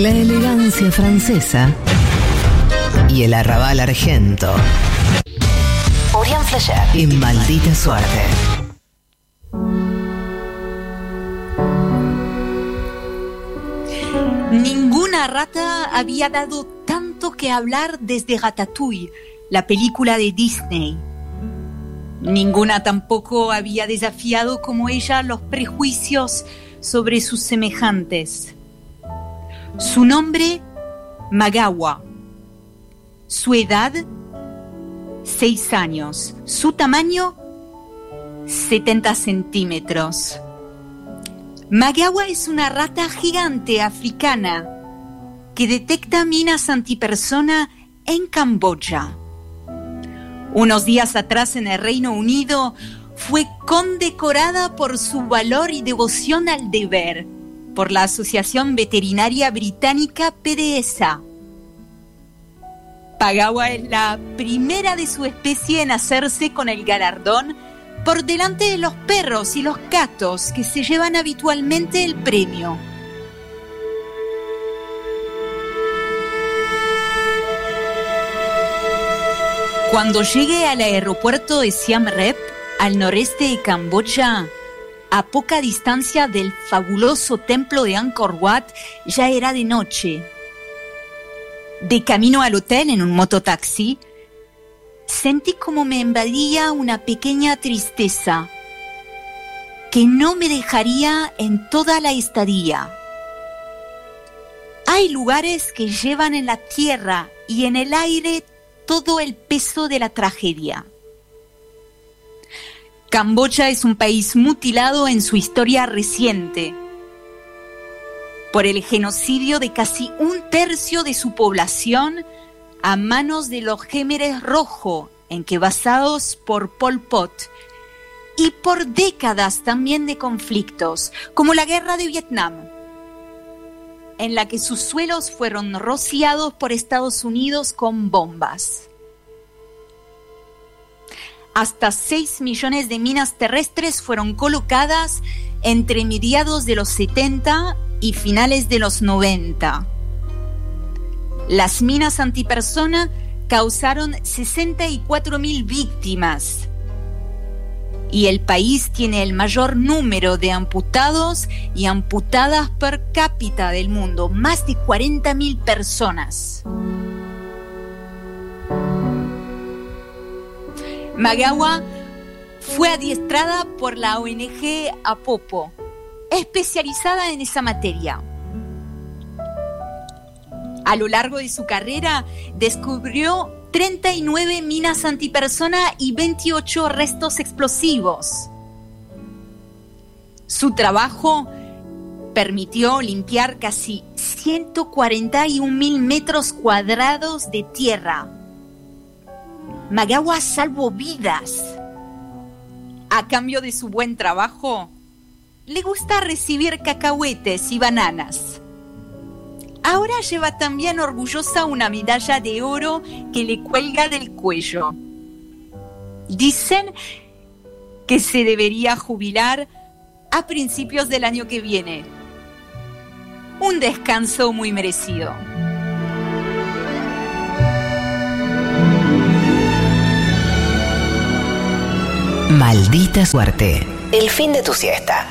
La elegancia francesa y el arrabal argento. Orián Flasher y maldita suerte. Ninguna rata había dado tanto que hablar desde Ratatouille, la película de Disney. Ninguna tampoco había desafiado como ella los prejuicios sobre sus semejantes. Su nombre, Magawa. Su edad, seis años. Su tamaño, 70 centímetros. Magawa es una rata gigante africana que detecta minas antipersona en Camboya. Unos días atrás en el Reino Unido fue condecorada por su valor y devoción al deber por la Asociación Veterinaria Británica PDESA. Pagawa es la primera de su especie en hacerse con el galardón por delante de los perros y los gatos que se llevan habitualmente el premio. Cuando llegue al aeropuerto de Siam Reap, al noreste de Camboya, a poca distancia del fabuloso templo de Angkor Wat, ya era de noche. De camino al hotel en un mototaxi, sentí como me invadía una pequeña tristeza que no me dejaría en toda la estadía. Hay lugares que llevan en la tierra y en el aire todo el peso de la tragedia. Camboya es un país mutilado en su historia reciente por el genocidio de casi un tercio de su población a manos de los Gémeres Rojo, en que basados por Pol Pot, y por décadas también de conflictos, como la guerra de Vietnam, en la que sus suelos fueron rociados por Estados Unidos con bombas. Hasta 6 millones de minas terrestres fueron colocadas entre mediados de los 70 y finales de los 90. Las minas antipersona causaron 64 mil víctimas y el país tiene el mayor número de amputados y amputadas per cápita del mundo, más de 40 mil personas. Magawa fue adiestrada por la ONG Apopo, especializada en esa materia. A lo largo de su carrera descubrió 39 minas antipersona y 28 restos explosivos. Su trabajo permitió limpiar casi 141 mil metros cuadrados de tierra. Magawa salvó vidas. A cambio de su buen trabajo, le gusta recibir cacahuetes y bananas. Ahora lleva también orgullosa una medalla de oro que le cuelga del cuello. Dicen que se debería jubilar a principios del año que viene. Un descanso muy merecido. Maldita suerte. El fin de tu siesta.